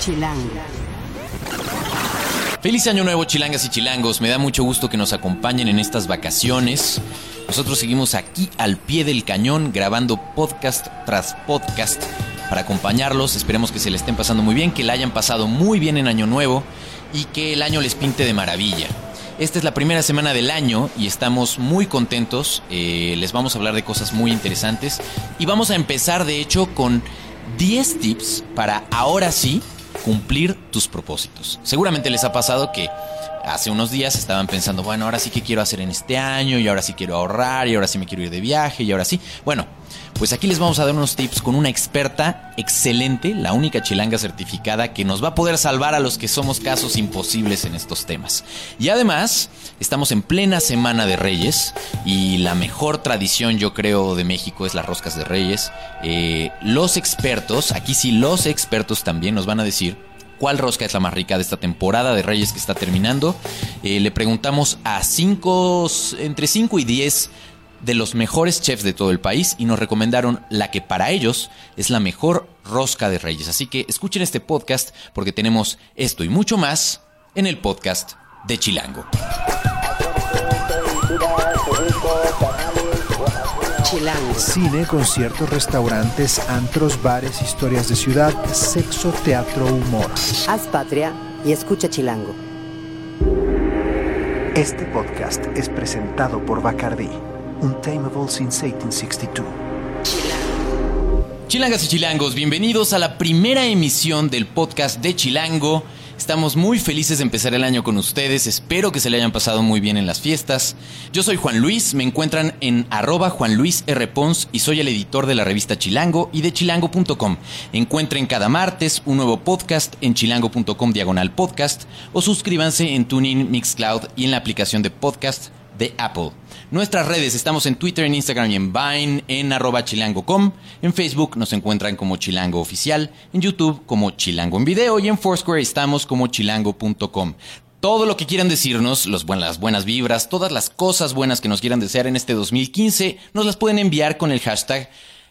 Chilango. Feliz año nuevo, chilangas y chilangos. Me da mucho gusto que nos acompañen en estas vacaciones. Nosotros seguimos aquí al pie del cañón grabando podcast tras podcast para acompañarlos. Esperemos que se le estén pasando muy bien, que la hayan pasado muy bien en año nuevo y que el año les pinte de maravilla. Esta es la primera semana del año y estamos muy contentos. Eh, les vamos a hablar de cosas muy interesantes y vamos a empezar de hecho con 10 tips para ahora sí cumplir tus propósitos. Seguramente les ha pasado que hace unos días estaban pensando, bueno, ahora sí que quiero hacer en este año y ahora sí quiero ahorrar y ahora sí me quiero ir de viaje y ahora sí. Bueno, pues aquí les vamos a dar unos tips con una experta excelente, la única chilanga certificada que nos va a poder salvar a los que somos casos imposibles en estos temas. Y además, estamos en plena Semana de Reyes y la mejor tradición yo creo de México es las roscas de Reyes. Eh, los expertos, aquí sí los expertos también nos van a decir cuál rosca es la más rica de esta temporada de Reyes que está terminando. Eh, le preguntamos a cinco, entre 5 y 10 de los mejores chefs de todo el país y nos recomendaron la que para ellos es la mejor rosca de Reyes. Así que escuchen este podcast porque tenemos esto y mucho más en el podcast de Chilango. Cine, conciertos, restaurantes, antros, bares, historias de ciudad, sexo, teatro, humor. Haz patria y escucha Chilango. Este podcast es presentado por Bacardi, Untamable since 1862. Chilangas y chilangos, bienvenidos a la primera emisión del podcast de Chilango. Estamos muy felices de empezar el año con ustedes, espero que se le hayan pasado muy bien en las fiestas. Yo soy Juan Luis, me encuentran en arroba Juan R. Pons y soy el editor de la revista Chilango y de chilango.com. Encuentren cada martes un nuevo podcast en chilango.com diagonal podcast o suscríbanse en TuneIn, Mixcloud y en la aplicación de podcast de Apple. Nuestras redes, estamos en Twitter, en Instagram y en Vine, en arroba chilango.com. En Facebook nos encuentran como Chilango Oficial, en YouTube como Chilango en Video y en Foursquare estamos como chilango.com. Todo lo que quieran decirnos, las buenas vibras, todas las cosas buenas que nos quieran desear en este 2015, nos las pueden enviar con el hashtag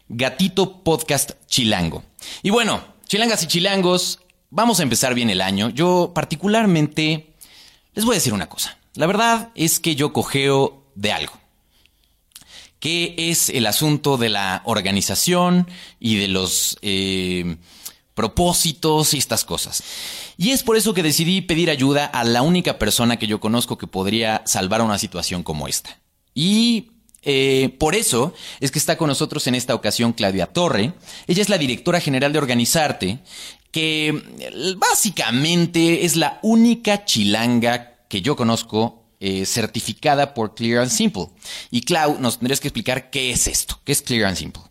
Gatito Podcast Chilango. Y bueno, chilangas y chilangos, vamos a empezar bien el año. Yo particularmente les voy a decir una cosa. La verdad es que yo cojeo de algo. Que es el asunto de la organización y de los eh, propósitos y estas cosas. Y es por eso que decidí pedir ayuda a la única persona que yo conozco que podría salvar una situación como esta. Y eh, por eso es que está con nosotros en esta ocasión Claudia Torre. Ella es la directora general de Organizarte, que eh, básicamente es la única chilanga que yo conozco eh, certificada por Clear and Simple. Y Clau, nos tendrías que explicar qué es esto, qué es Clear and Simple.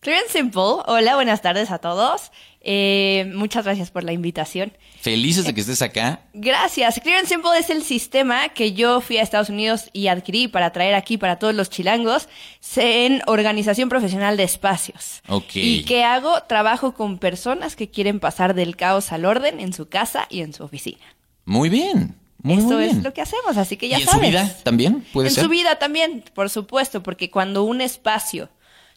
Clear and Simple, hola, buenas tardes a todos. Eh, muchas gracias por la invitación. Felices de que estés acá. Gracias. Clear and Simple es el sistema que yo fui a Estados Unidos y adquirí para traer aquí para todos los chilangos en organización profesional de espacios. Ok. ¿Y qué hago? Trabajo con personas que quieren pasar del caos al orden en su casa y en su oficina. Muy bien. Muy, Eso muy es lo que hacemos, así que ya ¿Y en sabes. su vida también puede en ser? su vida también, por supuesto, porque cuando un espacio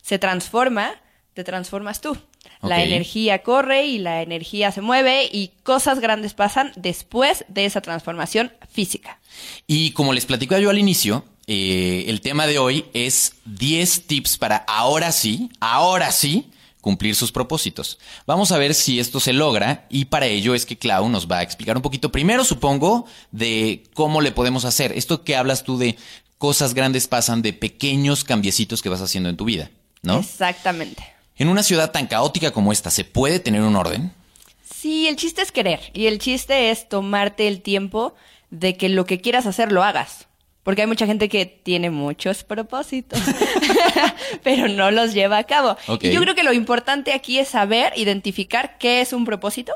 se transforma, te transformas tú. La energía corre y la energía se mueve y cosas grandes pasan después de esa transformación física. Y como les platicaba yo al inicio, eh, el tema de hoy es 10 tips para ahora sí, ahora sí, cumplir sus propósitos. Vamos a ver si esto se logra y para ello es que Clau nos va a explicar un poquito, primero supongo, de cómo le podemos hacer. Esto que hablas tú de cosas grandes pasan de pequeños cambiecitos que vas haciendo en tu vida, ¿no? Exactamente. En una ciudad tan caótica como esta, ¿se puede tener un orden? Sí, el chiste es querer y el chiste es tomarte el tiempo de que lo que quieras hacer lo hagas. Porque hay mucha gente que tiene muchos propósitos, pero no los lleva a cabo. Y yo creo que lo importante aquí es saber identificar qué es un propósito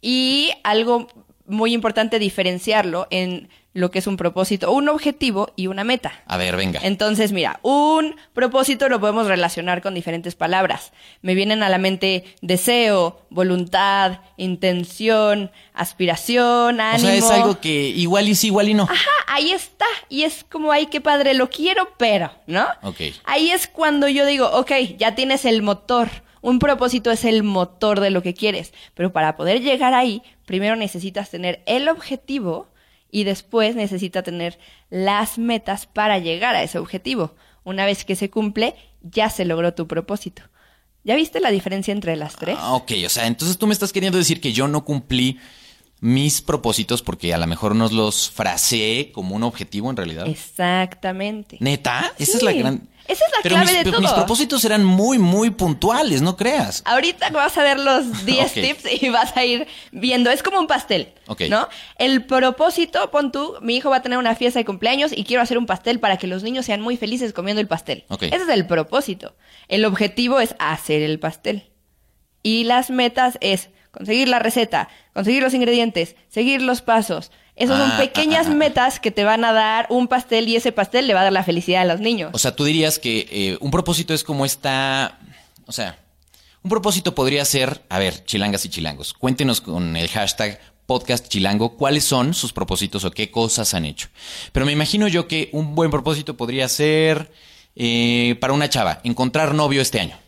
y algo muy importante diferenciarlo en lo que es un propósito, un objetivo y una meta. A ver, venga. Entonces, mira, un propósito lo podemos relacionar con diferentes palabras. Me vienen a la mente deseo, voluntad, intención, aspiración, o ánimo. sea, es algo que igual y sí, igual y no. Ajá, ahí está. Y es como, ay, qué padre, lo quiero, pero, ¿no? Ok. Ahí es cuando yo digo, ok, ya tienes el motor Un propósito es el motor de lo que quieres, pero para poder llegar ahí, primero necesitas tener el objetivo y después necesita tener las metas para llegar a ese objetivo. Una vez que se cumple, ya se logró tu propósito. ¿Ya viste la diferencia entre las tres? Ah, ok, o sea, entonces tú me estás queriendo decir que yo no cumplí mis propósitos porque a lo mejor nos los fraseé como un objetivo en realidad. Exactamente. ¿Neta? Esa es la gran... Esa es la Pero clave mis, de pero todo. mis propósitos eran muy, muy puntuales, no creas. Ahorita vas a ver los 10 Ok. tips y vas a ir viendo. Es como un pastel, Ok. ¿no? El propósito, pon tú, mi hijo va a tener una fiesta de cumpleaños y quiero hacer un pastel para que los niños sean muy felices comiendo el pastel. Ese es el propósito. El objetivo es hacer el pastel. Y las metas es conseguir la receta, conseguir los ingredientes, seguir los pasos. Esos Ah, son pequeñas ah, ah, ah. metas que te van a dar un pastel y ese pastel le va a dar la felicidad a los niños. O sea, tú dirías que eh, un propósito es como esta... O sea, un propósito podría ser... A ver, chilangas y chilangos, cuéntenos con el hashtag podcast chilango cuáles son sus propósitos o qué cosas han hecho. Pero me imagino yo que un buen propósito podría ser eh, para una chava, encontrar novio este año,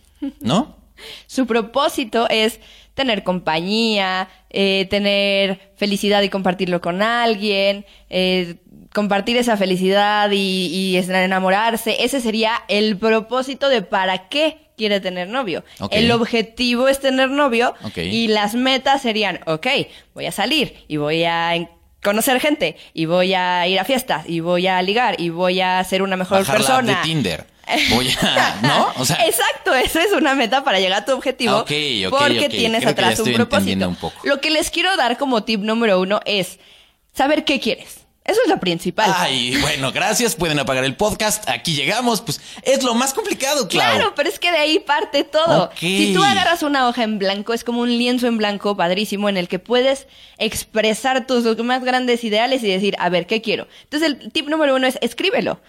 ¿no? Su propósito es tener compañía, eh, tener felicidad y compartirlo con alguien, eh, compartir esa felicidad y, enamorarse. Ese sería el propósito de para qué quiere tener novio. El objetivo es tener novio y las metas serían, ok, voy a salir y voy a conocer gente y voy a ir a fiestas y voy a ligar y voy a ser una mejor Bajar la persona. de Tinder. Voy a... ¿No? O sea... Exacto, eso es una meta para llegar a tu objetivo. Ah, ok, ok, porque tienes Creo atrás un propósito. un poco. Lo que les quiero dar como tip número uno es saber qué quieres. Eso es lo principal. Ay, bueno, gracias. Pueden apagar el podcast. Aquí llegamos. Pues es lo más complicado, Clau. Claro, pero es que de ahí parte todo. Si tú agarras una hoja en blanco, es como un lienzo en blanco padrísimo en el que puedes expresar tus más grandes ideales y decir, a ver, ¿qué quiero? Entonces el tip número uno es escríbelo.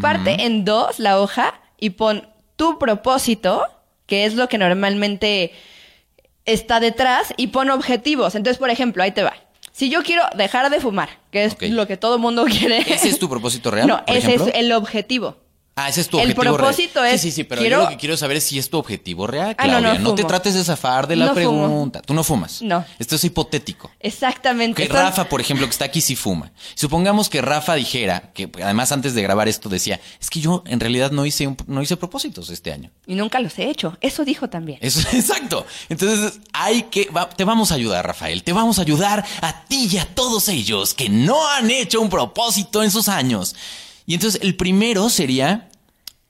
Parte en dos la hoja y pon tu propósito, que es lo que normalmente está detrás, y pon objetivos. Entonces, por ejemplo, ahí te va. Si yo quiero dejar de fumar, que es lo que todo mundo quiere. ¿Ese es tu propósito real? No, por ese ejemplo? es el objetivo. Ah, ese es tu El objetivo propósito real. es, Sí, sí, sí, pero quiero- yo lo que quiero saber es si es tu objetivo real, Ah, no, Claudia. no te trates de zafar de la No fumo. pregunta. Tú no fumas. No. Esto es hipotético. Exactamente. Que Rafa, por ejemplo, que está aquí, sí fuma. Supongamos que Rafa dijera, que además antes de grabar esto decía, es que yo en realidad no hice, un- no hice propósitos este año. Y nunca los he hecho. Eso dijo también. Eso, exacto. Entonces, hay que, va- te vamos a ayudar, Rafael. Te vamos a ayudar a ti y a todos ellos que no han hecho un propósito en sus años. Y entonces, el primero sería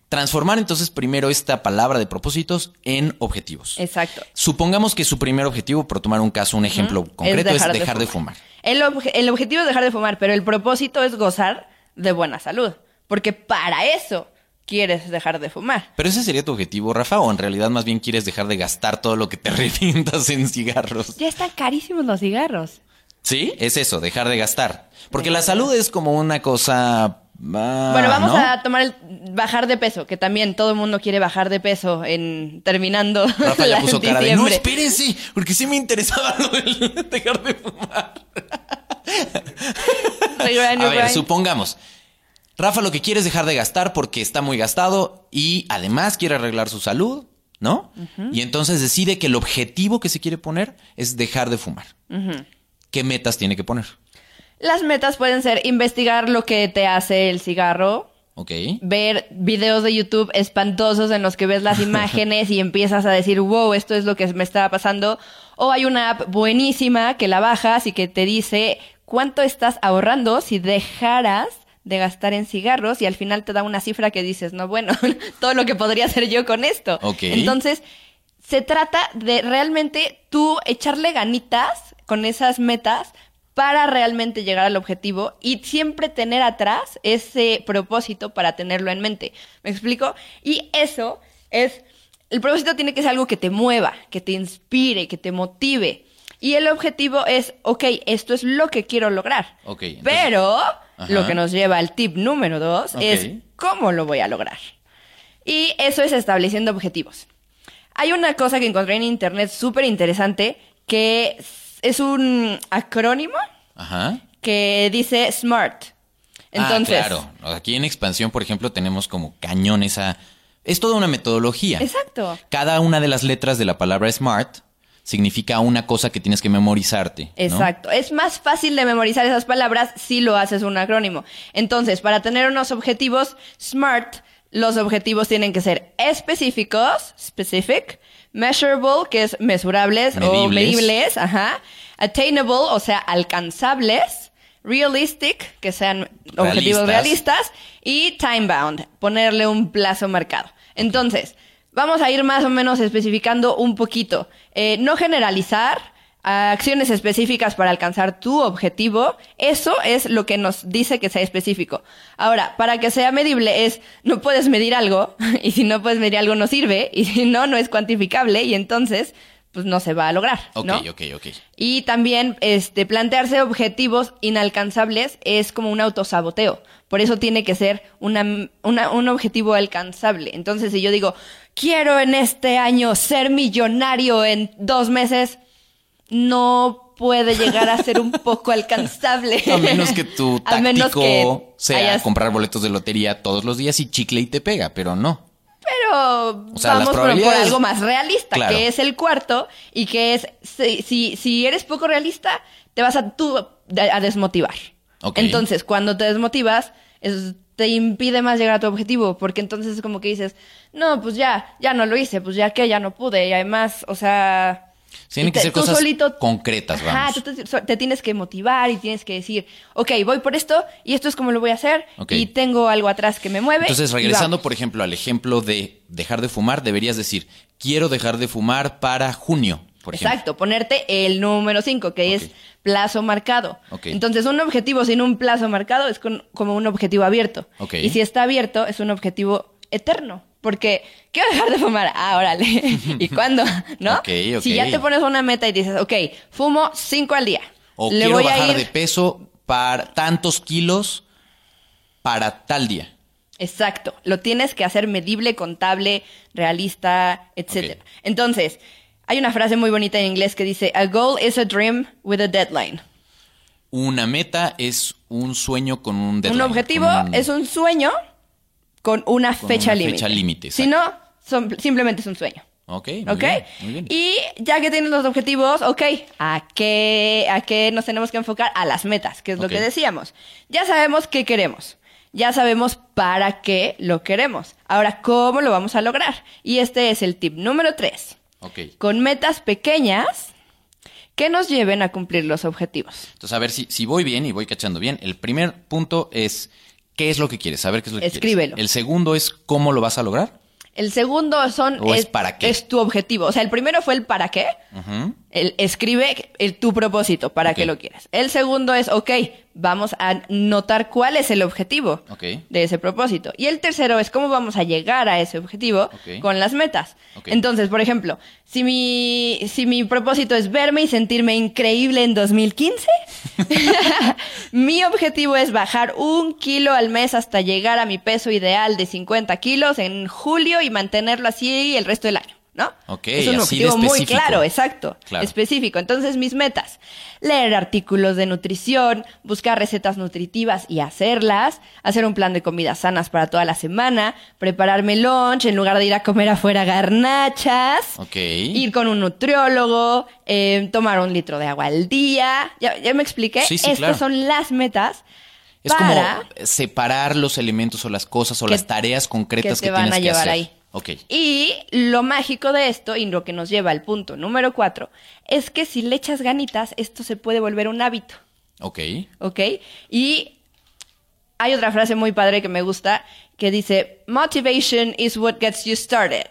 transformar entonces primero esta palabra de propósitos en objetivos. Exacto. Supongamos que su primer objetivo, por tomar un caso, un ejemplo concreto, es dejar, de, fumar. El, obje- el objetivo es dejar de fumar, pero el propósito es gozar de buena salud. Porque para eso quieres dejar de fumar. Pero ese sería tu objetivo, Rafa, o en realidad más bien quieres dejar de gastar todo lo que te revientas en cigarros. Ya están carísimos los cigarros. Sí, es eso, dejar de gastar. Porque la salud es como una cosa. Ah, bueno, vamos ¿no? a tomar el bajar de peso, que también todo el mundo quiere bajar de peso en terminando. Rafa ya puso cara de no, diciembre". espérense, porque sí me interesaba lo del dejar de fumar. A ver, supongamos. Rafa lo que quiere es dejar de gastar porque está muy gastado y además quiere arreglar su salud, ¿no? Y entonces decide que el objetivo que se quiere poner es dejar de fumar. ¿Qué metas tiene que poner? Las metas pueden ser investigar lo que te hace el cigarro, ¿Ok? ver videos de YouTube espantosos en los que ves las imágenes y empiezas a decir, wow, esto es lo que me estaba pasando. O hay una app buenísima que la bajas y que te dice cuánto estás ahorrando si dejaras de gastar en cigarros y al final te da una cifra que dices, no, bueno, todo lo que podría hacer yo con esto. Ok. Entonces, se trata de realmente tú echarle ganitas con esas metas para realmente llegar al objetivo y siempre tener atrás ese propósito para tenerlo en mente. ¿Me explico? Y eso es, el propósito tiene que ser algo que te mueva, que te inspire, que te motive. Y el objetivo es, ok, esto es lo que quiero lograr. Ok, entonces- Pero Ajá. lo que nos lleva al tip número dos es cómo lo voy a lograr. Y eso es estableciendo objetivos. Hay una cosa que encontré en internet súper interesante que es- un acrónimo Ajá. que dice SMART. Entonces, ah, claro. Aquí en expansión, por ejemplo, tenemos como cañón esa Es toda una metodología. Exacto. Cada una de las letras de la palabra SMART significa una cosa que tienes que memorizarte. ¿no? Exacto. Es más fácil de memorizar esas palabras si lo haces un acrónimo. Entonces, para tener unos objetivos SMART, los objetivos tienen que ser específicos, specific, measurable, que es mesurables o Medibles. medibles, ajá, attainable, o sea, alcanzables, realistic, que sean objetivos Realistas. realistas, y time bound, ponerle un plazo marcado. Entonces, vamos a ir más o menos especificando un poquito. Eh, no generalizar, acciones específicas para alcanzar tu objetivo, eso es lo que nos dice que sea específico. Ahora, para que sea medible es, no puedes medir algo, y si no puedes medir algo no sirve, y si no, no es cuantificable, y entonces, pues no se va a lograr, Ok, ok, ok. Y también este, plantearse objetivos inalcanzables es como un autosaboteo. Por eso tiene que ser una, una- un objetivo alcanzable. Entonces, si yo digo, quiero en este año ser millonario en dos meses, no puede llegar a ser un poco alcanzable. A menos que tu A menos táctico que sea hayas- comprar boletos de lotería todos los días y chicle y te pega, pero no. Pero O sea, las vamos por- algo más realista, Claro. que es el cuarto y que es, si, si, si eres poco realista, te vas a tú a, desmotivar. Entonces, cuando te desmotivas, es- te impide más llegar a tu objetivo, porque entonces es como que dices, no, pues ya, ya no lo hice, pues ya que ya no pude, y además, o sea... Tienen que ser cosas solito- concretas, Ajá, vamos. tú te, tienes que motivar y tienes que decir, ok, voy por esto y esto es como lo voy a hacer y tengo algo atrás que me mueve. Entonces, regresando, por ejemplo, al ejemplo de dejar de fumar, deberías decir, quiero dejar de fumar para junio, por ejemplo. Exacto, ponerte el número 5, que es plazo marcado. Entonces, un objetivo sin un plazo marcado es con- como un objetivo abierto. Y si está abierto, es un objetivo eterno. Porque quiero dejar de fumar. Ah, órale. ¿Y cuándo? ¿No? Ok, ok. Si ya te pones una meta y dices, ok, fumo 5 al día. O Le quiero voy a bajar ir- de peso para tantos kilos para tal día. Exacto. Lo tienes que hacer medible, contable, realista, etcétera. Entonces, hay una frase muy bonita en inglés que dice, a goal is a dream with a deadline. Una meta es un sueño con un deadline. un objetivo un- es un sueño con una Con fecha límite. fecha límite, Si no, son- simplemente es un sueño. Ok, muy ¿Ok? bien, muy bien. Y ya que tienes los objetivos, ok, ¿a qué, ¿a qué nos tenemos que enfocar? A las metas, que es lo que decíamos. Ya sabemos qué queremos. Ya sabemos para qué lo queremos. Ahora, ¿cómo lo vamos a lograr? Y este es el tip número 3. Ok. Con metas pequeñas que nos lleven a cumplir los objetivos. Entonces, a ver si, si voy bien y voy cachando bien. El primer punto es qué es lo que quieres, saber qué es lo que Escríbelo. quieres. El segundo es cómo lo vas a lograr. El segundo son ¿O es para qué? es tu objetivo. O sea, el primero fue el para qué. Ujú. El escribe el, tu propósito, para Ok. qué lo quieres. El segundo es, ok, vamos a notar cuál es el objetivo de ese propósito. Y el tercero es cómo vamos a llegar a ese objetivo con las metas. Entonces, por ejemplo, si mi, si mi propósito es verme y sentirme increíble en 2015, mi objetivo es bajar un kilo al mes hasta llegar a mi peso ideal de 50 kilos en julio y mantenerlo así el resto del año, ¿no? Ok, es un así de objetivo muy claro, exacto, Claro. específico. Entonces, mis metas, leer artículos de nutrición, buscar recetas nutritivas y hacerlas, hacer un plan de comidas sanas para toda la semana, prepararme lunch en lugar de ir a comer afuera garnachas, ir con un nutriólogo, eh, tomar un litro de agua al día. ¿Ya, ya me expliqué? Sí, sí, Estas claro. son las metas Es para como separar los elementos o las cosas o que- las tareas concretas que que, van tienes a que llevar hacer. ahí. Ok. Y lo mágico de esto, y lo que nos lleva al punto número cuatro, es que si le echas ganitas, esto se puede volver un hábito. Ok. ¿Ok? Y hay otra frase muy padre que me gusta que dice, Motivation is what gets you started.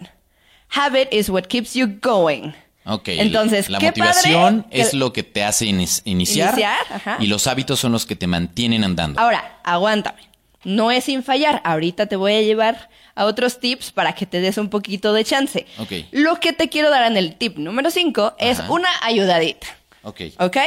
Habit is what keeps you going. Ok. Entonces, la qué motivación padre es que- lo que te hace iniciar, Iniciar, ajá. y los hábitos son los que te mantienen andando. Ahora, aguántame. No es sin fallar. Ahorita te voy a llevar a otros tips para que te des un poquito de chance. Lo que te quiero dar en el tip número 5 es Ajá. una ayudadita. Ok. ¿Ok?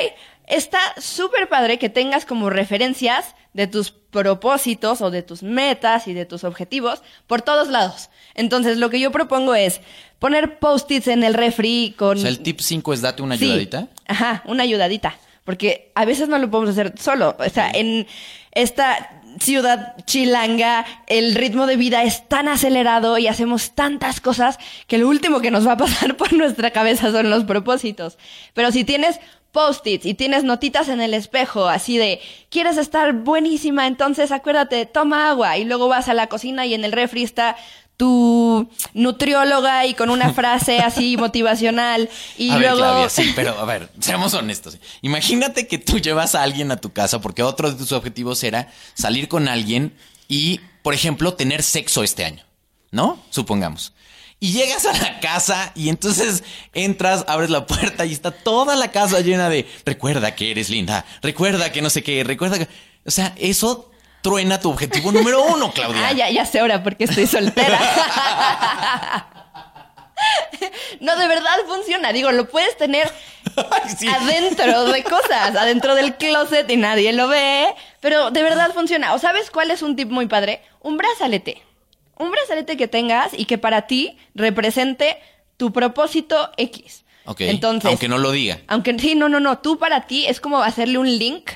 Está súper padre que tengas como referencias de tus propósitos o de tus metas y de tus objetivos por todos lados. Entonces, lo que yo propongo es poner post-its en el refri con... O sea, el tip 5 es date una Sí. ayudadita. Ajá, una ayudadita. Porque a veces no lo podemos hacer solo. O sea, en esta ciudad chilanga, el ritmo de vida es tan acelerado y hacemos tantas cosas que lo último que nos va a pasar por nuestra cabeza son los propósitos. Pero si tienes post-its y tienes notitas en el espejo, así de, quieres estar buenísima, entonces acuérdate, toma agua y luego vas a la cocina y en el refri está tu nutrióloga y con una frase así motivacional y a luego ver, Claudia, sí, pero a ver, seamos honestos. Imagínate que tú llevas a alguien a tu casa porque otro de tus objetivos era salir con alguien y, por ejemplo, tener sexo este año, ¿no? Supongamos. Y llegas a la casa y entonces entras, abres la puerta y está toda la casa llena de recuerda que eres linda, recuerda que no sé qué, recuerda que... O sea, eso truena tu objetivo número uno, Claudia. Ah, ya, ya sé ahora porque estoy soltera. no, de verdad funciona. Digo, lo puedes tener sí. adentro de cosas, adentro del closet y nadie lo ve, pero de verdad funciona. ¿O sabes cuál es un tip muy padre? Un brazalete. Un brazalete que tengas y que para ti represente tu propósito X. Ok, Entonces, aunque no lo diga. aunque sí, no, no, no. Tú para ti es como hacerle un link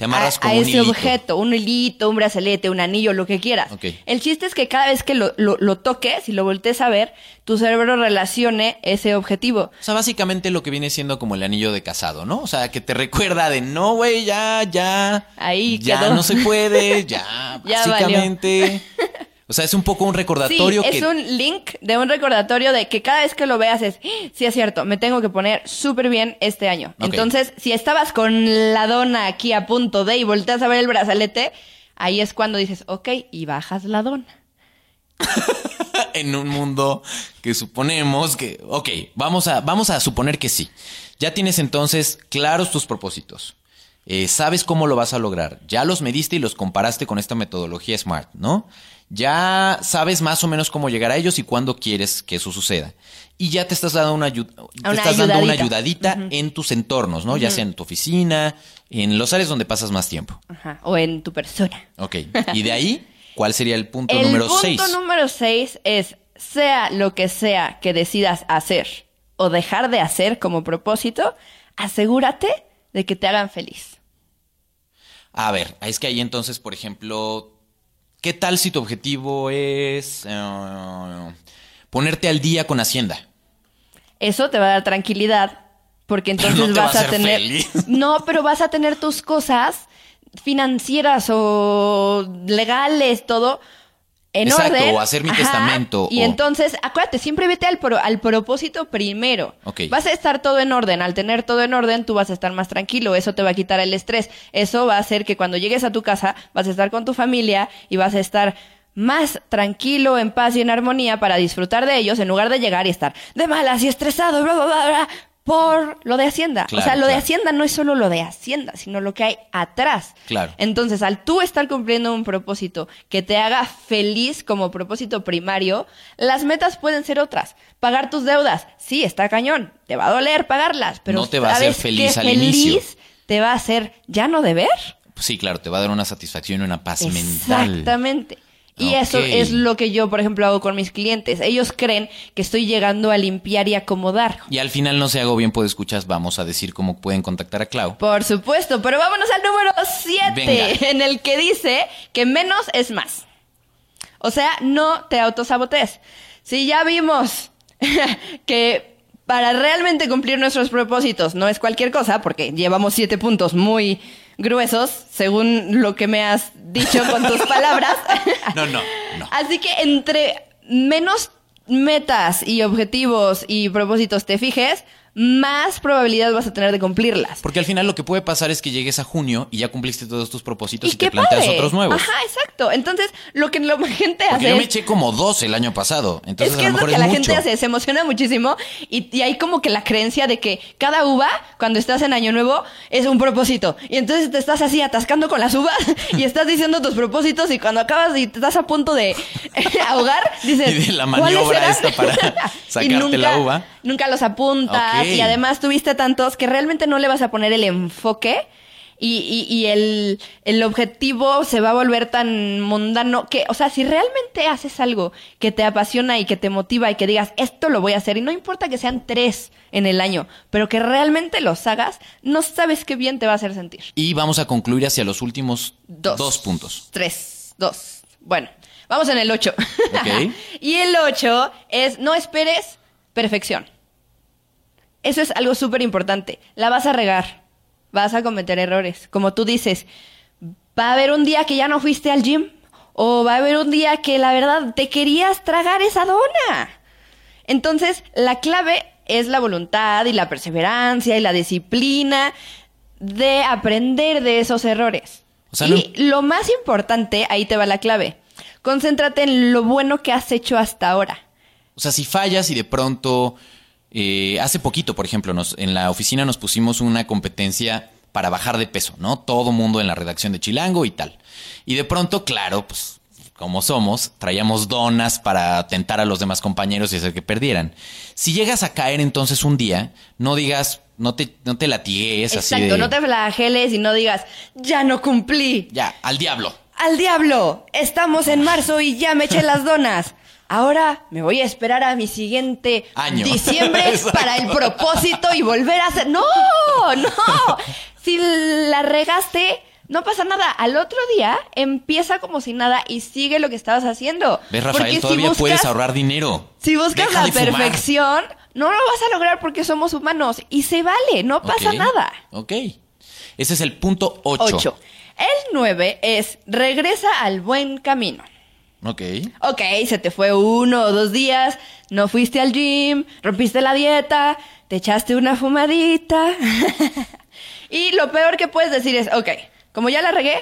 Te amarras a, como a un ese hilito. objeto, un hilito, un brazalete, un anillo, lo que quieras. Ok. El chiste es que cada vez que lo, lo, lo toques y lo voltees a ver, tu cerebro relacione ese objetivo. O sea, básicamente lo que viene siendo como el anillo de casado, ¿no? O sea, que te recuerda de no, güey, ya, ya. Ahí Ya quedó. no se puede, ya, Ya básicamente. O sea, es un poco un Sí, recordatorio es que. un link de un recordatorio de que cada vez que lo veas es, "Ah, sí es cierto, me tengo que poner súper bien este año. Entonces, si estabas con la dona aquí a punto de y volteas a ver el brazalete, ahí es cuando dices, ok, y bajas la dona. en un mundo que suponemos que. Ok, vamos a, vamos a suponer que sí. Ya tienes entonces claros tus propósitos. Eh, sabes cómo lo vas a lograr. Ya los mediste y los comparaste con esta metodología SMART, ¿no? Ya sabes más o menos cómo llegar a ellos y cuándo quieres que eso suceda. Y ya te estás dando una, te Una estás dando una ayudadita. ayudadita en tus entornos, ¿no? Ya sea en tu oficina, en los áreas donde pasas más tiempo. Ajá. O en tu persona. Ok. Y de ahí, ¿cuál sería el punto el número punto 6? número 6 es, sea lo que sea que decidas hacer o dejar de hacer como propósito, asegúrate de que te hagan feliz. A ver, es que ahí entonces, por ejemplo, ¿qué tal si tu objetivo es eh, ponerte al día con Hacienda? Eso te va a dar tranquilidad, porque entonces no te va vas a tener. feliz. No, pero vas a tener tus cosas financieras o legales, todo. En Exacto, orden. o hacer mi testamento, Y o- entonces, acuérdate, siempre vete al, pro- al propósito primero. Ok. Vas a estar todo en orden. Al tener todo en orden, tú vas a estar más tranquilo. Eso te va a quitar el estrés. Eso va a hacer que cuando llegues a tu casa, vas a estar con tu familia y vas a estar más tranquilo, en paz y en armonía para disfrutar de ellos en lugar de llegar y estar de malas y estresado, bla, bla, bla, bla, por lo de Hacienda. Claro, o sea, lo de. Hacienda no es solo lo de Hacienda, sino lo que hay atrás. Claro. Entonces, al tú estar cumpliendo un propósito que te haga feliz como propósito primario, las metas pueden ser otras. Pagar tus deudas, sí, está cañón, te va a doler pagarlas, pero No te va a hacer ¿sabes feliz al inicio. feliz te va a hacer ya no deber? Sí, claro, te va a dar una satisfacción y una paz mental. Exactamente. Y Ok. eso es lo que yo, por ejemplo, hago con mis clientes. Ellos creen que estoy llegando a limpiar y acomodar. Y al final no se hago bien, pues escuchas, vamos a decir cómo pueden contactar a Clau. Por supuesto, pero vámonos al número 7, Venga. en el que dice que menos es más. O sea, no te autosabotees. Si ya vimos que para realmente cumplir nuestros propósitos no es cualquier cosa, porque llevamos siete puntos muy gruesos, según lo que me has dicho con tus palabras. No, no, no. Así que entre menos metas y objetivos y propósitos te fijes, más probabilidad vas a tener de cumplirlas. Porque al final lo que puede pasar es que llegues a junio y ya cumpliste todos tus propósitos y, y te planteas padre. otros nuevos. Ajá, exacto. Entonces, lo que la gente Porque hace yo me eché como dos el año pasado. Entonces es que a es lo que es la mucho. gente hace, se emociona muchísimo y, y hay como que la creencia de que cada uva, cuando estás en Año Nuevo, es un propósito. Y entonces te estás así atascando con las uvas y estás diciendo tus propósitos y cuando acabas y te estás a punto de ahogar, dices... Y de la "¿Cuáles maniobra eran?". esta para Y sacarte nunca- la uva. Nunca los apuntas Ok. Y además tuviste tantos que realmente no le vas a poner el enfoque y, y- y el, el objetivo se va a volver tan mundano que, o sea, si realmente haces algo que te apasiona y que te motiva y que digas, esto lo voy a hacer, y no importa que sean tres en el año, pero que realmente los hagas, no sabes qué bien te va a hacer sentir. Y vamos a concluir hacia los últimos Dos. dos puntos. Tres, dos. Bueno, vamos en el ocho. Y el ocho es no esperes perfección. Eso es algo súper importante. La vas a regar. Vas a cometer errores. Como tú dices, va a haber un día que ya no fuiste al gym. O va a haber un día que la verdad te querías tragar esa dona. Entonces, la clave es la voluntad y la perseverancia y la disciplina de aprender de esos errores. O sea, y lo más importante, ahí te va la clave. Concéntrate en lo bueno que has hecho hasta ahora. O sea, si fallas y de pronto, eh, hace poquito, por ejemplo, nos, en la oficina nos pusimos una competencia para bajar de peso, ¿no? Todo mundo en la redacción de Chilango y tal. Y de pronto, claro, pues como somos, traíamos donas para tentar a los demás compañeros y hacer que perdieran. Si llegas a caer entonces un día, no digas, no te, no te latigues así Exacto, de... no te flageles y no digas, ya no cumplí. Ya, al diablo. ¡Al diablo! Estamos en marzo y ya me eché las donas. Ahora me voy a esperar a mi siguiente Año. diciembre para el propósito y volver a hacer. ¡No! ¡No! Si la regaste, no pasa nada. Al otro día empieza como si nada y sigue lo que estabas haciendo. ¿Ves, Rafael? Porque si Todavía buscas- puedes ahorrar dinero. Si buscas Deja la fumar. perfección, no lo vas a lograr porque somos humanos y se vale, no pasa nada. Ok. Ese es el punto 8. 8. El 9 es regresa al buen camino. Ok. Ok, se te fue uno o dos días, no fuiste al gym, rompiste la dieta, te echaste una fumadita. y lo peor que puedes decir es, ok, como ya la regué,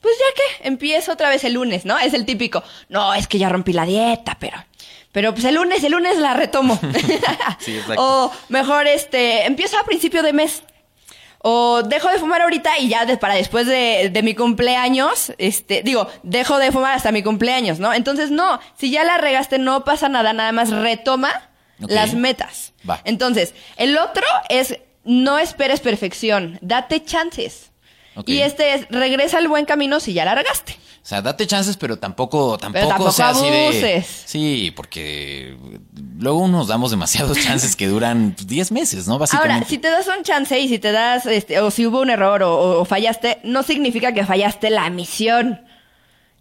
pues ya que empiezo otra vez el lunes, ¿no? Es el típico, no, es que ya rompí la dieta, pero... Pero pues el lunes, el lunes la retomo. Sí, exacto. O mejor, este, empiezo a principio de mes. O dejo de fumar ahorita y ya de- para después de, de mi cumpleaños, este, digo, dejo de fumar hasta mi cumpleaños, ¿no? Entonces, no, si ya la regaste, no pasa nada, nada más retoma las metas. Va. Entonces, el otro es no esperes perfección, date chances. Y este es regresa al buen camino si ya la regaste. O sea, date chances, pero tampoco, tampoco, tampoco sea así de. abuses. Sí, porque luego nos damos demasiados chances que duran 10 meses, ¿no? Básicamente. Ahora, si te das un chance y si te das, este, o si hubo un error o, o- fallaste, no significa que fallaste la misión.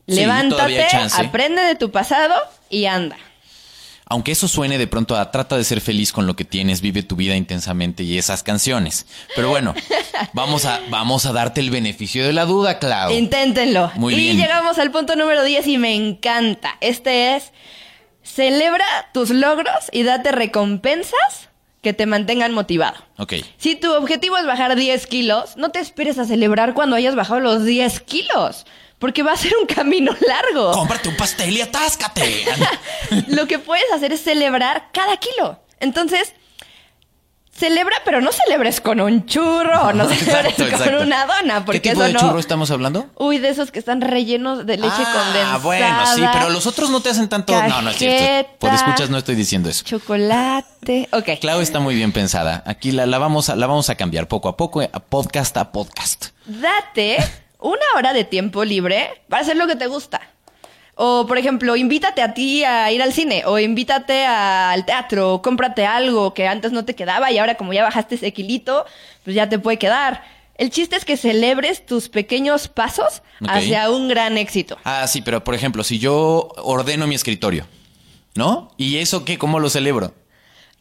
Sí, Levántate, aprende de tu pasado y anda. Aunque eso suene de pronto a trata de ser feliz con lo que tienes, vive tu vida intensamente y esas canciones. Pero bueno, vamos a, vamos a darte el beneficio de la duda, Clau. Inténtenlo. Muy y bien. llegamos al punto número 10 y me encanta. Este es, celebra tus logros y date recompensas que te mantengan motivado. Ok. Si tu objetivo es bajar 10 kilos, no te esperes a celebrar cuando hayas bajado los 10 kilos, porque va a ser un camino largo. Cómprate un pastel y atáscate. Lo que puedes hacer es celebrar cada kilo. Entonces, celebra, pero no celebres con un churro, o no celebres Exacto, con exacto. una dona, porque ¿Qué tipo eso de no. churro estamos hablando? Uy, de esos que están rellenos de leche ah, condensada. bueno, sí, pero los otros no te hacen tanto. No, no es cierto. Por escuchas no estoy diciendo eso. Chocolate. Ok. Clau está muy bien pensada. Aquí la, la vamos a, la vamos a cambiar poco a poco, a podcast a podcast. Date una hora de tiempo libre para hacer lo que te gusta. O, por ejemplo, invítate a ti a ir al cine, o invítate al teatro, o cómprate algo que antes no te quedaba y ahora como ya bajaste ese kilito, pues ya te puede quedar. El chiste es que celebres tus pequeños pasos hacia un gran éxito. Ah, sí, pero por ejemplo, si yo ordeno mi escritorio, ¿no? ¿Y eso qué? ¿Cómo lo celebro?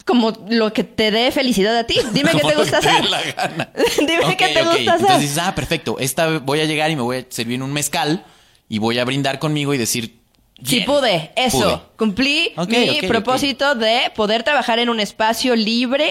Como lo que te dé felicidad a ti. Dime qué te gusta hacer. la gana. Dime Ok, qué te gusta hacer. Entonces dices, ah, perfecto. Esta voy a llegar y me voy a servir un mezcal y voy a brindar conmigo y decir. Sí "Bien, pude, eso. pude". Cumplí mi propósito de poder trabajar en un espacio libre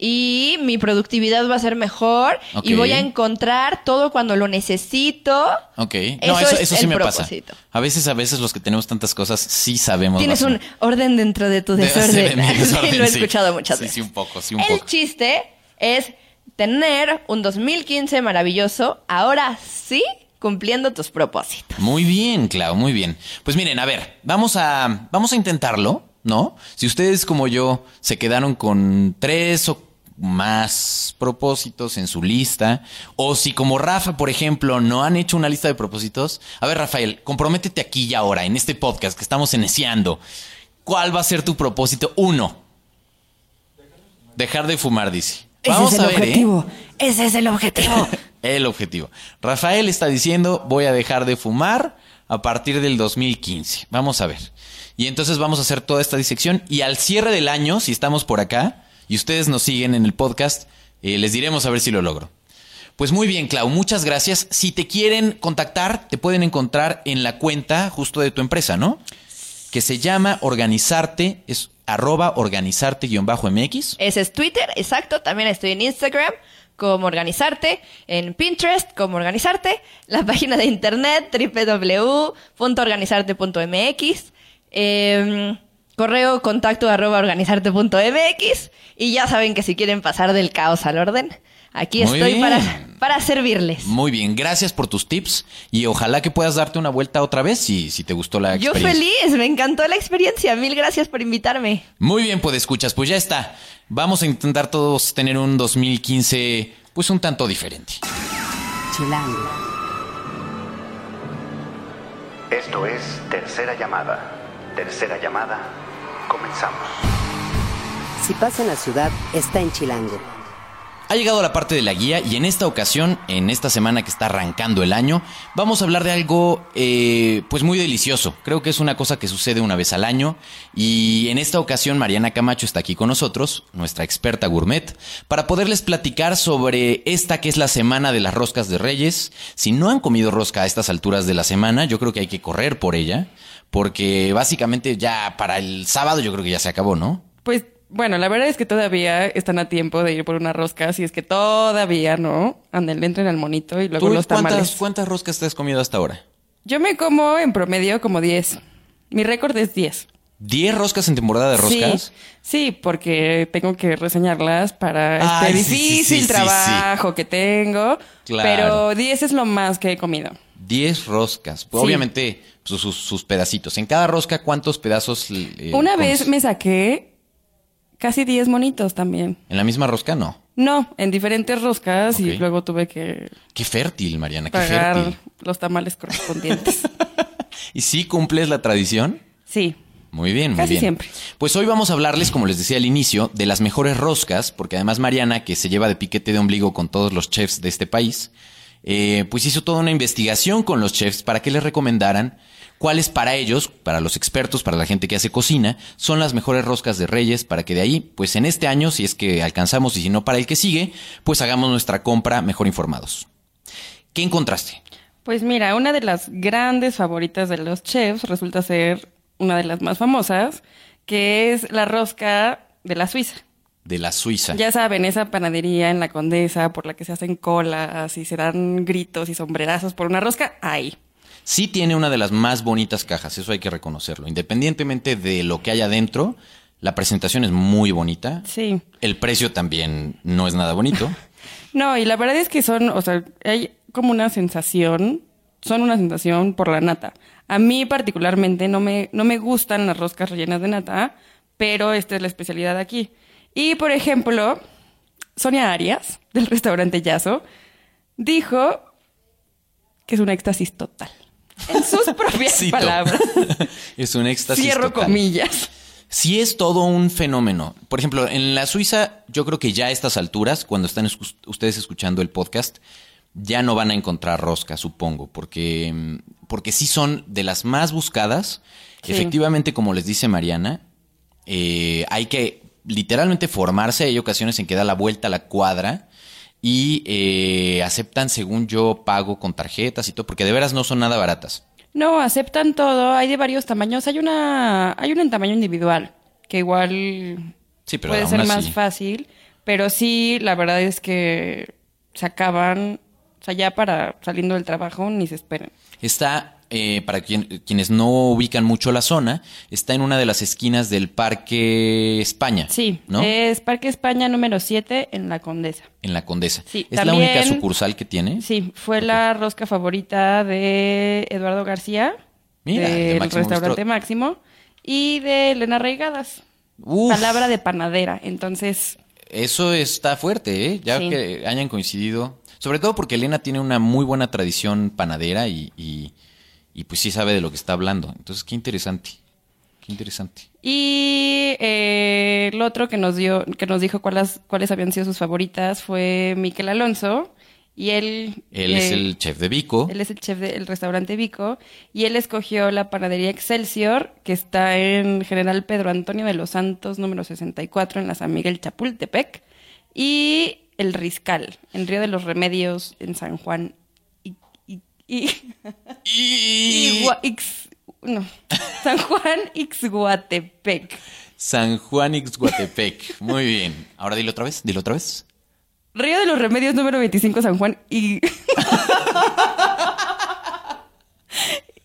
y mi productividad va a ser mejor y voy a encontrar todo cuando lo necesito. Ok. No, Eso eso, es eso sí el me propósito. pasa. A veces, a veces los que tenemos tantas cosas sí sabemos. Tienes un orden dentro de tu De- desorden. de mi desorden, sí, lo he sí. escuchado muchas Sí, veces. sí, un poco, sí, un el poco. chiste es tener un 2015 maravilloso, ahora sí, cumpliendo tus propósitos. Muy bien, Clau, muy bien. Pues miren, a ver, vamos a, vamos a intentarlo, ¿no? Si ustedes como yo se quedaron con tres o más propósitos en su lista. O si como Rafa, por ejemplo, no han hecho una lista de propósitos. A ver, Rafael, comprométete aquí y ahora, en este podcast que estamos iniciando. ¿Cuál va a ser tu propósito? Uno. Dejar de fumar, dice. Vamos Ese es a el ver, ¿eh? objetivo. Ese es el objetivo. El objetivo. Rafael está diciendo, voy a dejar de fumar a partir del 2015. Vamos a ver. Y entonces vamos a hacer toda esta disección y al cierre del año, si estamos por acá y ustedes nos siguen en el podcast, eh, les diremos a ver si lo logro. Pues muy bien, Clau, muchas gracias. Si te quieren contactar, te pueden encontrar en la cuenta justo de tu empresa, ¿no? Que se llama Organizarte, es arroba organizarte-mx. Ese es Twitter, exacto. También estoy en Instagram como Organizarte, en Pinterest como Organizarte, la página de internet www.organizarte.mx, correo contacto arroba organizarte.mx y ya saben que si quieren pasar del caos al orden, aquí Muy estoy para, para servirles. Muy bien, gracias por tus tips y ojalá que puedas darte una vuelta otra vez si, si te gustó la Yo experiencia. feliz, me encantó la experiencia. Mil gracias por invitarme. Muy bien, pues escuchas, pues ya está. Vamos a intentar todos tener un 2015 pues un tanto diferente. Chilango. Esto es Tercera Llamada. Tercera Llamada. Comenzamos. Si pasa en la ciudad, está en Chilango. Ha llegado la parte de la guía y en esta ocasión, en esta semana que está arrancando el año, vamos a hablar de algo eh, pues muy delicioso. Creo que es una cosa que sucede una vez al año y en esta ocasión Mariana Camacho está aquí con nosotros, nuestra experta gourmet, para poderles platicar sobre esta que es la semana de las roscas de Reyes. Si no han comido rosca a estas alturas de la semana, yo creo que hay que correr por ella, porque básicamente ya para el sábado yo creo que ya se acabó, ¿no? Pues bueno, la verdad es que todavía están a tiempo de ir por una rosca, si es que todavía no. Anden, entren al monito y luego ¿Tú los cuántas, tamales. cuántas roscas te has comido hasta ahora? Yo me como en promedio como 10. Mi récord es 10. ¿10 roscas en temporada de roscas? Sí, sí, porque tengo que reseñarlas para Ay, este sí, sí, difícil sí, trabajo que tengo. Claro. Pero 10 es lo más que he comido. 10 roscas. Pues. Obviamente, sus, sus- sus pedacitos. En cada rosca, ¿cuántos pedazos? eh, Una comes? vez me saqué casi 10 monitos también. ¿En la misma rosca? No. No, en diferentes roscas y luego tuve que Qué fértil, Mariana, qué fértil. los tamales correspondientes. ¿Y sí cumples la tradición? sí. Muy bien, muy Casi bien. siempre. Pues hoy vamos a hablarles, como les decía al inicio, de las mejores roscas, porque además Mariana, que se lleva de piquete de ombligo con todos los chefs de este país, eh, pues hizo toda una investigación con los chefs para que les recomendaran cuáles para ellos, para los expertos, para la gente que hace cocina, son las mejores roscas de Reyes, para que de ahí, pues en este año, si es que alcanzamos y si no para el que sigue, pues hagamos nuestra compra mejor informados. ¿Qué encontraste? Pues mira, una de las grandes favoritas de los chefs resulta ser una de las más famosas, que es la rosca de la Suiza. De la Suiza. Ya saben, esa panadería en la Condesa por la que se hacen colas y se dan gritos y sombrerazos por una rosca, ahí. Sí tiene una de las más bonitas cajas, eso hay que reconocerlo. Independientemente de lo que haya dentro, la presentación es muy bonita. Sí. El precio también no es nada bonito. No, y la verdad es que son, o sea, hay como una sensación, son una sensación por la nata. A mí particularmente no me, no me gustan las roscas rellenas de nata, pero esta es la especialidad aquí. Y por ejemplo, Sonia Arias, del restaurante Yaso, dijo que es un éxtasis total. En sus propias Cito. palabras. es un éxtasis Cierro total. comillas. Sí es todo un fenómeno. Por ejemplo, en la Suiza, yo creo que ya a estas alturas, cuando están escu- ustedes escuchando el podcast, ya no van a encontrar rosca, supongo, porque, mm, porque sí son de las más buscadas. Sí. Efectivamente, como les dice Mariana, eh, hay que literalmente formarse. Hay ocasiones en que da la vuelta a la cuadra y eh, aceptan, según yo, pago con tarjetas y todo, porque de veras no son nada baratas. No, aceptan todo, hay de varios tamaños. Hay una, hay una en tamaño individual, que igual Sí, pero puede ser así. más fácil, pero sí, la verdad es que se acaban, o sea, ya para saliendo del trabajo ni se esperen. Está, eh, para quien- quienes no ubican mucho la zona, está en una de las esquinas del Parque España. Sí, ¿no? es Parque España número 7 en La Condesa. En la Condesa. Sí, ¿Es la única sucursal que tiene? Sí, fue la rosca favorita de Eduardo García, Mira, de del restaurante Bistro. Máximo, y de Elena Reigadas. Uf. Palabra de panadera, entonces... Eso está fuerte, ¿eh? Ya Sí. que hayan coincidido. Sobre todo porque Elena tiene una muy buena tradición panadera y, y, y pues sí sabe de lo que está hablando. Entonces, qué interesante. Qué interesante. Y eh, el otro que nos dio, que nos dijo cuáles, cuáles habían sido sus favoritas fue Miquel Alonso. Y él. Él es eh, el chef de Vico. Él es el chef del restaurante Vico. Y él escogió la panadería Excelsior, que está en General Pedro Antonio de los Santos, número 64, en la San Miguel Chapultepec. Y el Riscal, en Río de los Remedios, en San Juan. Y, y, Ix- no, San Juan Ixguatepec. San Juan Ixguatepec. Muy bien. Ahora dilo otra vez, dilo otra vez. Río de los Remedios número 25 San Juan y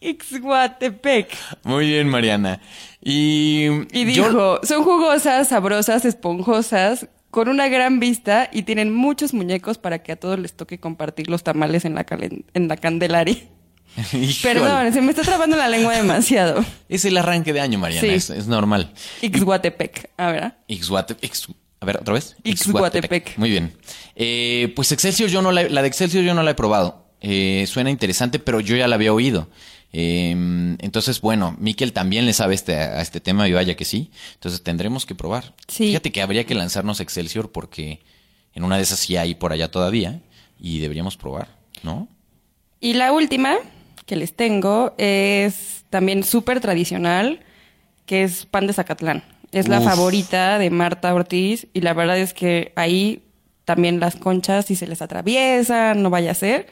Ixguatepec. Muy bien, Mariana. Y, Y yo- dijo, son jugosas, sabrosas, esponjosas, con una gran vista y tienen muchos muñecos para que a todos les toque compartir los tamales en la, en la Candelaria. Híjole. Perdón, se me está trabando la lengua demasiado. Es el arranque de año, Mariana. Sí. Es, es normal. Ixguatepec. A ver. ¿ah? Ixguate- Ix- a ver, otra vez. Ixguatepec. Muy bien. Eh, pues Excelsior yo no la, la de Excelsior yo no la he probado. Eh, suena interesante, pero yo ya la había oído. Eh, entonces, bueno, Miquel también le sabe este, a este tema y vaya que sí. Entonces tendremos que probar. Sí. Fíjate que habría que lanzarnos Excelsior porque en una de esas sí hay por allá todavía y deberíamos probar, ¿no? Y la última que les tengo es también súper tradicional, que es pan de Zacatlán. Es la favorita de Marta Ortiz y la verdad es que ahí también las conchas, si se les atraviesan, no vaya a ser,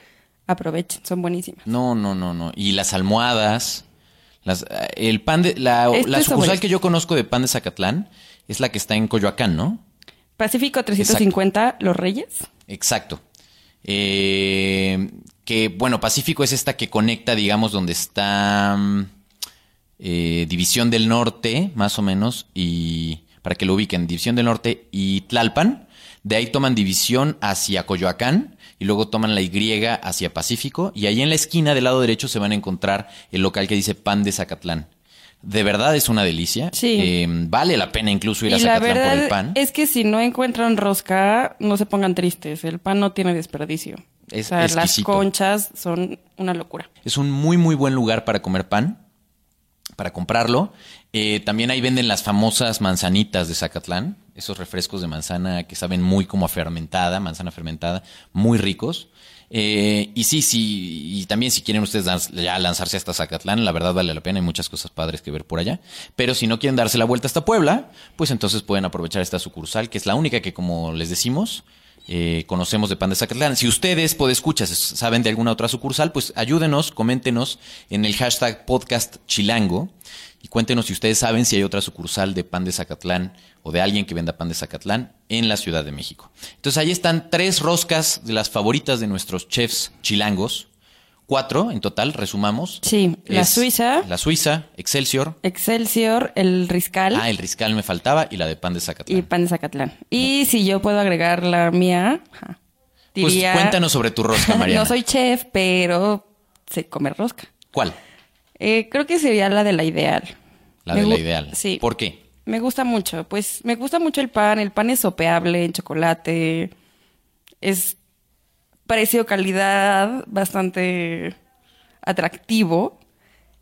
aprovechen, son buenísimas. No, no, no, no. Y las almohadas. Las, eh, el pan de. La, Este la sucursal que yo conozco de pan de Zacatlán es la que está en Coyoacán, ¿no? Pacífico 350, Los Reyes. Exacto. Eh, que, bueno, Pacífico es esta que conecta, digamos, donde está mm, eh, División del Norte, más o menos, y para que lo ubiquen, División del Norte y Tlalpan. De ahí toman División hacia Coyoacán y luego toman la Y hacia Pacífico. Y ahí en la esquina del lado derecho se van a encontrar el local que dice Pan de Zacatlán. De verdad es una delicia. Sí. Eh, vale la pena incluso ir a la Zacatlán por el pan. es que si no encuentran rosca, no se pongan tristes. El pan no tiene desperdicio. Es o sea, las conchas son una locura. Es un muy, muy buen lugar para comer pan, para comprarlo. Eh, también ahí venden las famosas manzanitas de Zacatlán, esos refrescos de manzana que saben muy como a fermentada, manzana fermentada, muy ricos. Eh, y sí, sí, y también si quieren ustedes ya lanzarse hasta Zacatlán, la verdad vale la pena, hay muchas cosas padres que ver por allá. Pero si no quieren darse la vuelta hasta Puebla, pues entonces pueden aprovechar esta sucursal, que es la única que, como les decimos, eh, conocemos de Pan de Zacatlán. Si ustedes, podescuchas, saben de alguna otra sucursal, pues ayúdenos, coméntenos en el hashtag podcast chilango y cuéntenos si ustedes saben si hay otra sucursal de Pan de Zacatlán o de alguien que venda Pan de Zacatlán en la Ciudad de México. Entonces ahí están tres roscas de las favoritas de nuestros chefs chilangos. Cuatro en total, resumamos. Sí, la Suiza. La Suiza, Excelsior. Excelsior, el Riscal Ah, el Riscal me faltaba y la de Pan de Zacatlán. y pan de Zacatlán. Y si yo puedo agregar la mía, Pues cuéntanos sobre tu rosca, Mariana. no soy chef, pero sé comer rosca. ¿Cuál? Eh, creo que sería la de la ideal. La Me de la ideal. Sí. ¿Por qué? Me gusta mucho, pues me gusta mucho el pan. El pan es sopeable en chocolate. Es precio-calidad bastante atractivo.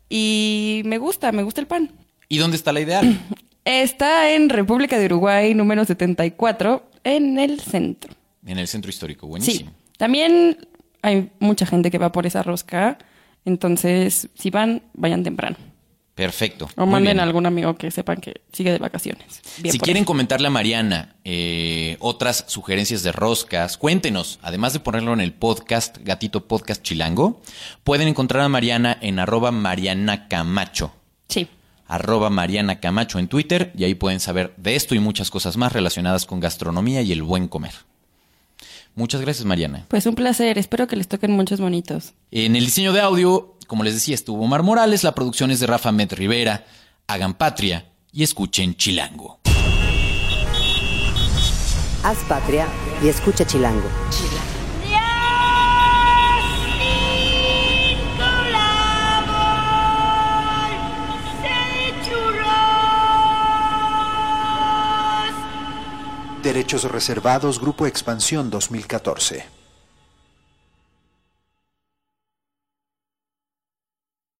Y me gusta, me gusta el pan. ¿Y dónde está la ideal? Está en República de Uruguay, número 74, en el centro. en el centro histórico. Sí. Buenísimo. También hay mucha gente que va por esa rosca. Entonces, si van, vayan temprano. Perfecto. O manden a algún amigo que sepan que sigue de vacaciones. Bien si quieren eso. comentarle a Mariana eh, otras sugerencias de roscas, cuéntenos. Además de ponerlo en el podcast, Gatito Podcast Chilango, pueden encontrar a Mariana en arroba Mariana Camacho. Sí. Arroba Mariana Camacho en Twitter y ahí pueden saber de esto y muchas cosas más relacionadas con gastronomía y el buen comer. Muchas gracias, Mariana. Pues un placer. Espero que les toquen muchos bonitos. En el diseño de audio, como les decía, estuvo Omar Morales, la producción es de Rafa Met Rivera. Hagan patria y escuchen Chilango. Haz patria y escucha Chilango. Derechos reservados, Grupo Expansión 2014.